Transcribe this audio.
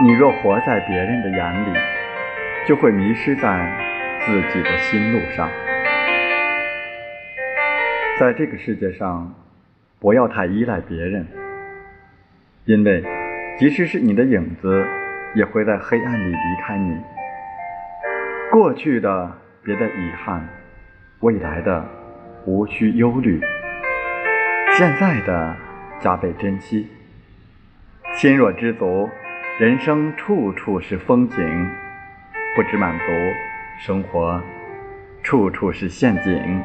你若活在别人的眼里，就会迷失在自己的心路上。在这个世界上，不要太依赖别人，因为即使是你的影子，也会在黑暗里离开你。过去的别再遗憾，未来的无需忧虑，现在的加倍珍惜。心若知足。人生处处是风景，不知满足，生活处处是陷阱。